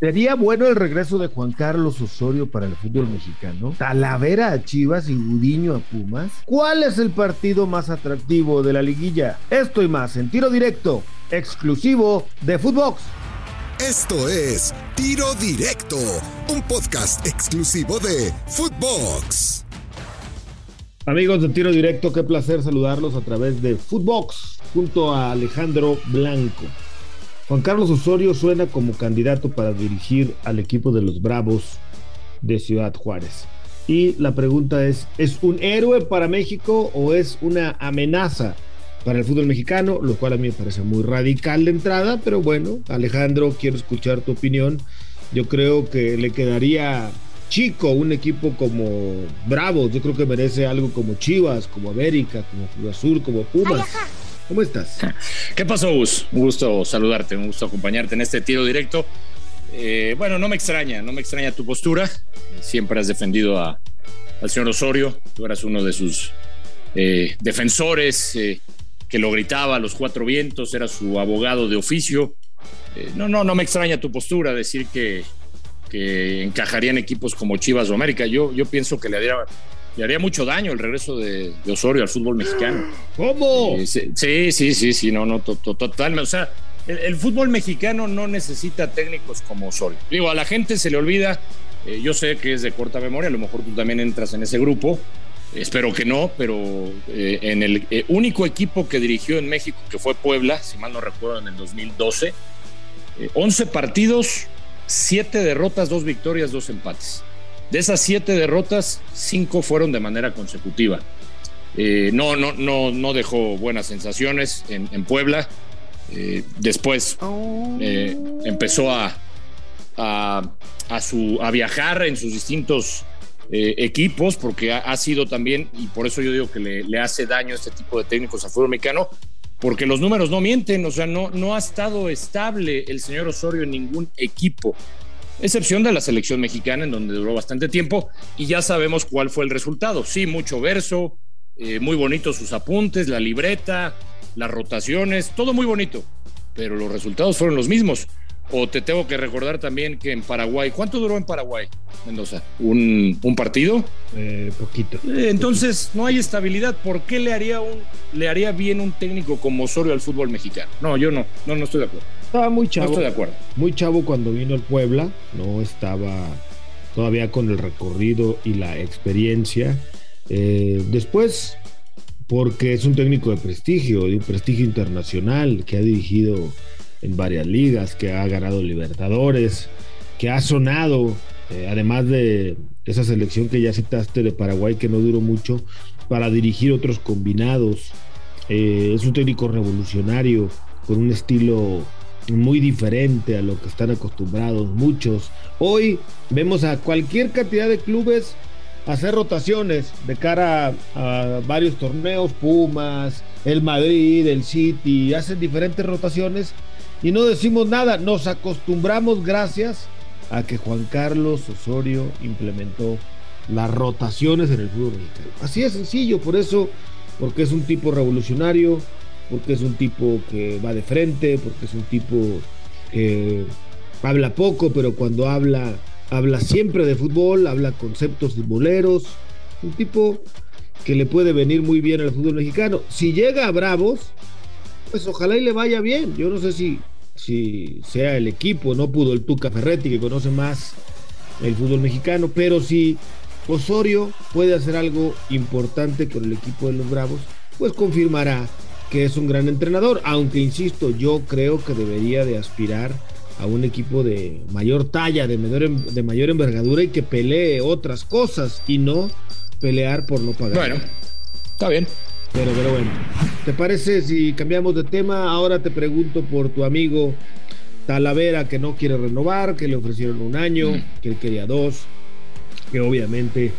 ¿Sería bueno el regreso de Juan Carlos Osorio para el fútbol mexicano? ¿Talavera a Chivas y Gudiño a Pumas? ¿Cuál es el partido más atractivo de la liguilla? Esto y más en tiro directo, exclusivo de Footbox. Esto es Tiro Directo, un podcast exclusivo de Footbox. Amigos de Tiro Directo, qué placer saludarlos a través de Footbox junto a Alejandro Blanco. Juan Carlos Osorio suena como candidato para dirigir al equipo de los Bravos de Ciudad Juárez. Y la pregunta es, ¿es un héroe para México o es una amenaza para el fútbol mexicano? Lo cual a mí me parece muy radical de entrada, pero bueno, Alejandro, quiero escuchar tu opinión. Yo creo que le quedaría chico un equipo como Bravos. Yo creo que merece algo como Chivas, como América, como Cruz Azul, como Pumas. ¿Cómo estás? ¿Qué pasó, Gus? Un gusto saludarte, un gusto acompañarte en este tiro directo. Eh, bueno, no me extraña, no me extraña tu postura. Siempre has defendido al señor Osorio. Tú eras uno de sus eh, defensores eh, que lo gritaba a los cuatro vientos, era su abogado de oficio. no, no, no me extraña tu postura, decir que, que encajarían equipos como Chivas o América. Yo, yo pienso que le haría le haría mucho daño el regreso de, Osorio al fútbol mexicano. ¿Cómo? Eh, sí, sí, sí, sí, no, no, totalmente. O sea, el, fútbol mexicano no necesita técnicos como Osorio. Digo, a la gente se le olvida, eh, yo sé que es de corta memoria, a lo mejor tú también entras en ese grupo. Espero que no, pero eh, en el único equipo que dirigió en México, que fue Puebla, si mal no recuerdo, en el 2012, 11 partidos, 7 derrotas, 2 victorias, 2 empates. De esas siete derrotas, cinco fueron de manera consecutiva. Eh, no, no, no, no dejó buenas sensaciones en, Puebla. Eh, después eh, empezó a, a, su, a viajar en sus distintos equipos, porque ha, sido también, y por eso yo digo que le, hace daño este tipo de técnicos al fútbol mexicano, porque los números no mienten, o sea, no, no ha estado estable el señor Osorio en ningún equipo excepción de la selección mexicana, en donde duró bastante tiempo, y ya sabemos cuál fue el resultado. Sí, mucho verso, eh, muy bonitos sus apuntes, la libreta, las rotaciones, todo muy bonito, pero los resultados fueron los mismos. O te tengo que recordar también que en Paraguay, ¿cuánto duró en Paraguay, Mendoza? ¿Un, partido? Eh, poquito. Eh, entonces, no hay estabilidad. ¿Por qué le haría, un, le haría bien un técnico como Osorio al fútbol mexicano? No, yo no, no, no estoy de acuerdo. Estaba muy chavo. No estoy de acuerdo. Muy chavo cuando vino el Puebla, no estaba todavía con el recorrido y la experiencia. Eh, después, porque es un técnico de prestigio, de un prestigio internacional, que ha dirigido en varias ligas, que ha ganado Libertadores, que ha sonado, eh, además de esa selección que ya citaste de Paraguay, que no duró mucho, para dirigir otros combinados. Eh, es un técnico revolucionario, con un estilo muy diferente a lo que están acostumbrados muchos. Hoy vemos a cualquier cantidad de clubes hacer rotaciones de cara a, varios torneos, Pumas, el Madrid, el City, hacen diferentes rotaciones y no decimos nada, nos acostumbramos gracias a que Juan Carlos Osorio implementó las rotaciones en el fútbol mexicano. Así es sencillo, por eso, porque es un tipo revolucionario, porque es un tipo que va de frente, porque es un tipo que habla poco, pero cuando habla, habla siempre de fútbol, habla conceptos futboleros, un tipo que le puede venir muy bien al fútbol mexicano. Si llega a Bravos, pues ojalá y le vaya bien. Yo no sé si, si sea el equipo, no pudo el Tuca Ferretti, que conoce más el fútbol mexicano, pero si Osorio puede hacer algo importante con el equipo de los Bravos, pues confirmará que es un gran entrenador, aunque insisto, yo creo que debería de aspirar a un equipo de mayor talla, de mayor, de mayor envergadura y que pelee otras cosas y no pelear por no pagar. Bueno, está bien. Pero, pero bueno, ¿te parece si cambiamos de tema? Ahora te pregunto por tu amigo Talavera que no quiere renovar, que le ofrecieron un año, mm. que él quería dos, que obviamente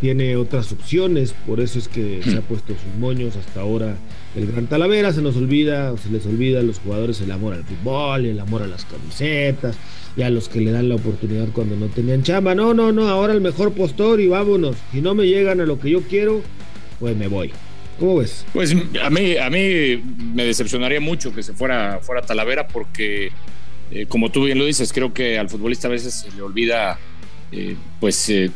tiene otras opciones, por eso es que se ha mm. puesto sus moños hasta ahora el Gran Talavera, se nos olvida, se les olvida a los jugadores el amor al fútbol, el amor a las camisetas, y a los que le dan la oportunidad cuando no tenían chamba. No, no, no, ahora el mejor postor y vámonos. Si no me llegan a lo que yo quiero, pues me voy. ¿Cómo ves? Pues a mí, a mí me decepcionaría mucho que se fuera, fuera Talavera porque Eh, como tú bien lo dices, creo que al futbolista a veces se le olvida, eh, pues, eh,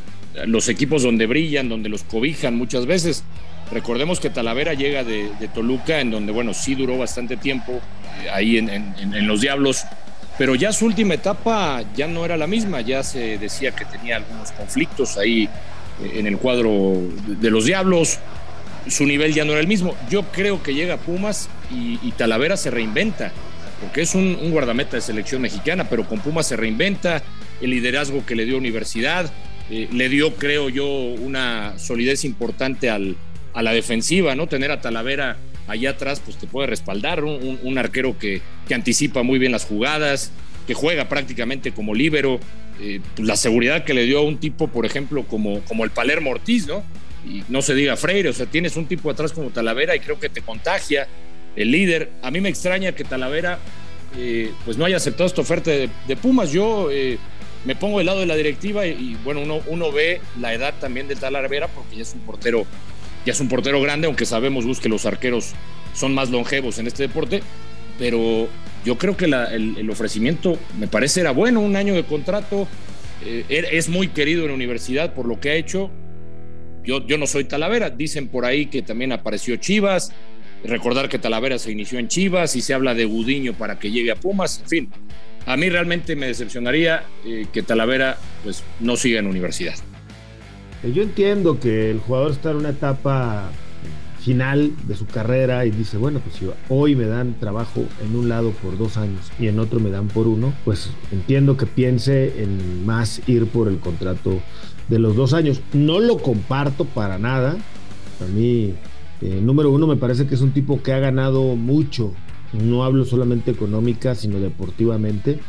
los equipos donde brillan, donde los cobijan muchas veces. Recordemos que Talavera llega de, Toluca, en donde, bueno, sí duró bastante tiempo ahí en, los Diablos, pero ya su última etapa ya no era la misma, ya se decía que tenía algunos conflictos ahí en el cuadro de los Diablos, su nivel ya no era el mismo. Yo creo que llega Pumas y, y Talavera se reinventa porque es un, guardameta de selección mexicana, pero con Pumas se reinventa, el liderazgo que le dio Universidad, eh, le dio, creo yo, una solidez importante al, a la defensiva, ¿no? Tener a Talavera allá atrás, pues te puede respaldar, un, arquero que, que, anticipa muy bien las jugadas, que juega prácticamente como líbero, eh, pues la seguridad que le dio a un tipo, por ejemplo, como, como el Palermo Ortiz, ¿no? Y no se diga Freire, o sea, tienes un tipo atrás como Talavera y creo que te contagia, el líder. A mí me extraña que Talavera eh, pues no haya aceptado esta oferta de, Pumas. Yo eh, me pongo del lado de la directiva y, bueno, uno, uno, ve la edad también de Talavera porque ya es un portero, ya es un portero grande, aunque sabemos que los arqueros son más longevos en este deporte, pero yo creo que el, ofrecimiento me parece era bueno, un año de contrato, eh, er, es muy querido en la universidad por lo que ha hecho. Yo, yo no soy Talavera, dicen por ahí que también apareció Chivas, Recordar que Talavera se inició en Chivas y se habla de Gudiño para que llegue a Pumas. En fin, a mí realmente me decepcionaría eh, que Talavera pues, no siga en universidad. Eh, yo entiendo que el jugador está en una etapa final de su carrera y dice, bueno, pues si hoy me dan trabajo en un lado por dos años y en otro me dan por uno, pues entiendo que piense en más ir por el contrato de los dos años. No lo comparto para nada. A mí eh, número uno, me parece que es un tipo que ha ganado mucho. No hablo solamente económica, sino deportivamente.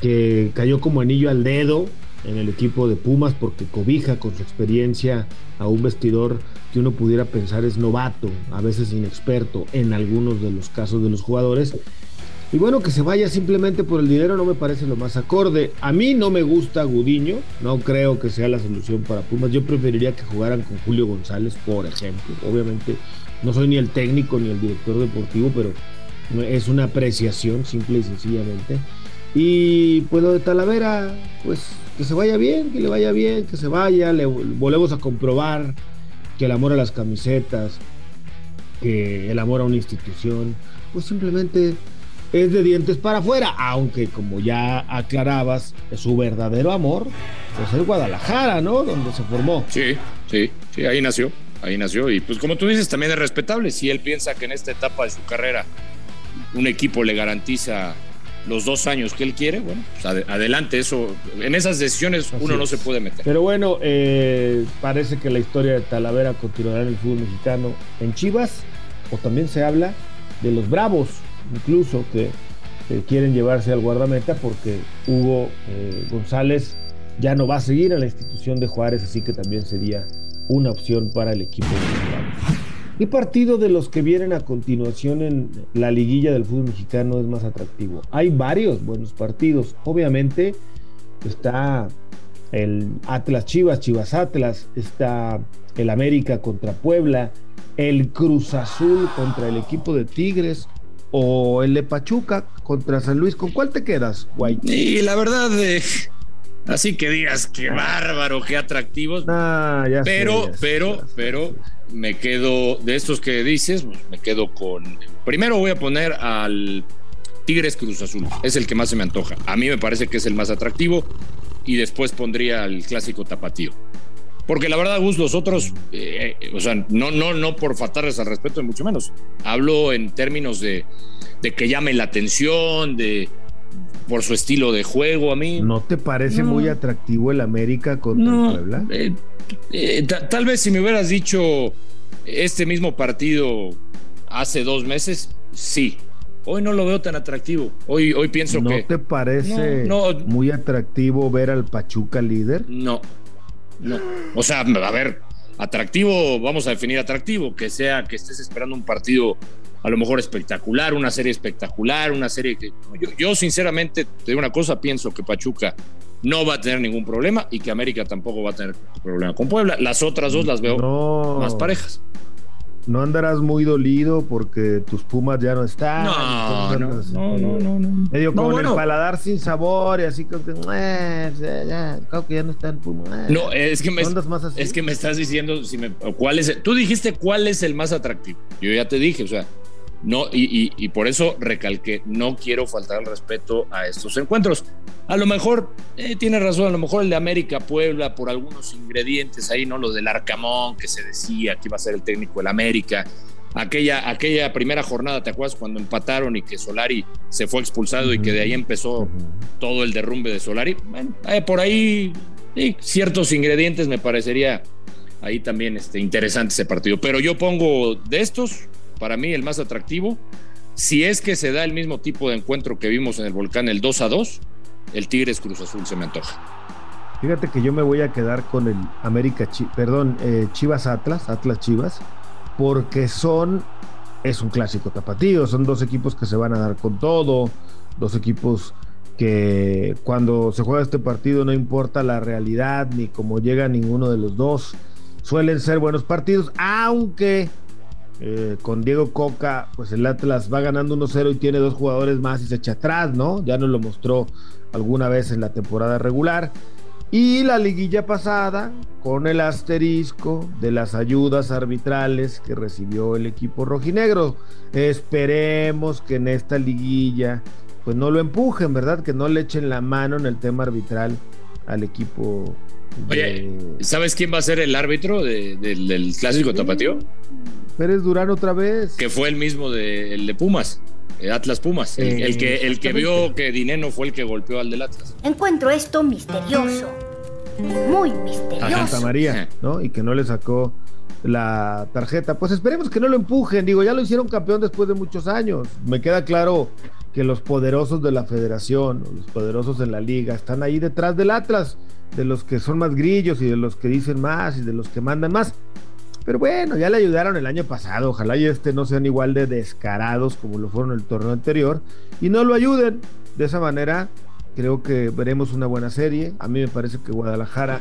Que cayó como anillo al dedo en el equipo de Pumas porque cobija con su experiencia a un vestidor que uno pudiera pensar es novato, a veces inexperto en algunos de los casos de los jugadores y bueno, que se vaya simplemente por el dinero no me parece lo más acorde. A mí no me gusta Gudiño, no creo que sea la solución para Pumas. Yo preferiría que jugaran con Julio González, por ejemplo. Obviamente no soy ni el técnico ni el director deportivo, pero es una apreciación simple y sencillamente. Y pues lo de Talavera, pues que se vaya bien, que le vaya bien, que se vaya. Le volvemos a comprobar que el amor a las camisetas, que el amor a una institución, pues simplemente es de dientes para afuera, aunque como ya aclarabas, su verdadero amor pues es Guadalajara, ¿no? Donde se formó. Sí, sí, sí, ahí nació, ahí nació. Y pues como tú dices, también es respetable. Si él piensa que en esta etapa de su carrera un equipo le garantiza los dos años que él quiere, bueno, pues adelante, eso, en esas decisiones uno no se puede meter. Pero bueno, eh, parece que la historia de Talavera continuará en el fútbol mexicano en Chivas, o también se habla de los Bravos, incluso que quieren llevarse al guardameta porque Hugo eh, González ya no va a seguir a la institución de Juárez, así que también sería una opción para el equipo mexicano. ¿Qué partido de los que vienen a continuación en la liguilla del fútbol mexicano es más atractivo? Hay varios buenos partidos. Obviamente está el Atlas Chivas, Chivas Atlas, está el América contra Puebla, el Cruz Azul contra el equipo de Tigres, o el de Pachuca contra San Luis. ¿Con cuál te quedas, White? Y la verdad, eh, así que digas, qué bárbaro, qué atractivos. Ah, ya pero, pero, pero, me quedo, de estos que dices, pues, me quedo con. Primero voy a poner al Tigres Cruz Azul. Es el que más se me antoja. A mí me parece que es el más atractivo. Y después pondría al clásico tapatío. Porque la verdad, Gus, los otros, eh, o sea, no, no, no por faltarles al respeto, mucho menos. Hablo en términos de, que llame la atención, de por su estilo de juego a mí. ¿No te parece muy atractivo el América contra el Puebla? Eh, eh, tal vez si me hubieras dicho este mismo partido hace dos meses, sí. Hoy no lo veo tan atractivo. Hoy, hoy pienso que. ¿No te parece muy atractivo ver al Pachuca líder? No, no. O sea, a ver, atractivo, vamos a definir atractivo, que sea que estés esperando un partido a lo mejor espectacular, una serie espectacular, una serie que... Yo, sinceramente, te digo una cosa, pienso que Pachuca no va a tener ningún problema y que América tampoco va a tener problema con Puebla. Las otras dos las veo más parejas. no andarás muy dolido porque tus Pumas ya no están. No, no, no, no, no, Medio como el paladar sin sabor y así como que, eh, ya, creo que ya no están Pumas. Eh". No, es que me, es que me estás diciendo, si me, ¿cuál es? tú dijiste cuál es el más atractivo. Yo ya te dije, o sea, no, y, por eso recalqué, no quiero faltar el respeto a estos encuentros. A lo mejor, eh, tiene razón, a lo mejor el de América Puebla, por algunos ingredientes ahí, ¿no? Lo del Arcamón, que se decía que iba a ser el técnico del América. Aquella, aquella primera jornada, ¿te acuerdas cuando empataron y que Solari se fue expulsado y que de ahí empezó todo el derrumbe de Solari? Bueno, eh, por ahí ciertos ingredientes me parecería ahí también este, interesante ese partido. Pero yo pongo de estos, para mí el más atractivo. Si es que se da el mismo tipo de encuentro que vimos en el volcán, el 2 a 2, el Tigres Cruz Azul se me antoja. Fíjate que yo me voy a quedar con el América, perdón, eh, Chivas Atlas, Atlas Chivas, porque son, es un clásico tapatío, son dos equipos que se van a dar con todo, dos equipos que cuando se juega este partido no importa la realidad ni cómo llega ninguno de los dos, suelen ser buenos partidos, aunque eh, con Diego Coca, pues el Atlas va ganando 1-0 y tiene dos jugadores más y se echa atrás, ¿no? Ya nos lo mostró alguna vez en la temporada regular. Y la liguilla pasada, con el asterisco de las ayudas arbitrales que recibió el equipo rojinegro. Esperemos que en esta liguilla, pues no lo empujen, ¿verdad? Que no le echen la mano en el tema arbitral al equipo. Oye, ¿sabes quién va a ser el árbitro del clásico tapatío? Pérez Durán otra vez. Que fue el mismo de, el de Pumas, Atlas Pumas. El, que, el que vio que Dineno fue el que golpeó al del Atlas. Encuentro esto misterioso. Muy misterioso. Santa María, ¿no? Y que no le sacó la tarjeta. Pues esperemos que no lo empujen. Digo, ya lo hicieron campeón después de muchos años. Me queda claro que los poderosos de la federación, los poderosos de la liga, están ahí detrás del Atlas, de los que son más grillos y de los que dicen más y de los que mandan más. Pero bueno, ya le ayudaron el año pasado. Ojalá y este no sean igual de descarados como lo fueron el torneo anterior. Y no lo ayuden. De esa manera, creo que veremos una buena serie. A mí me parece que Guadalajara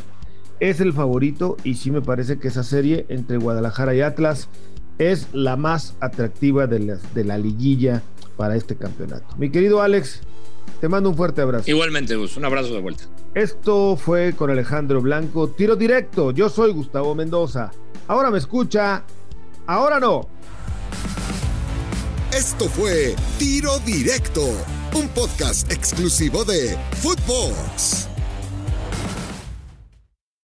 es el favorito. Y sí me parece que esa serie entre Guadalajara y Atlas es la más atractiva de la, de la liguilla para este campeonato. Mi querido Alex, te mando un fuerte abrazo. Igualmente, Gus. Un abrazo de vuelta. Esto fue con Alejandro Blanco. Tiro directo. Yo soy Gustavo Mendoza. Ahora me escucha, ahora no. Esto fue Tiro Directo, un podcast exclusivo de Footbox.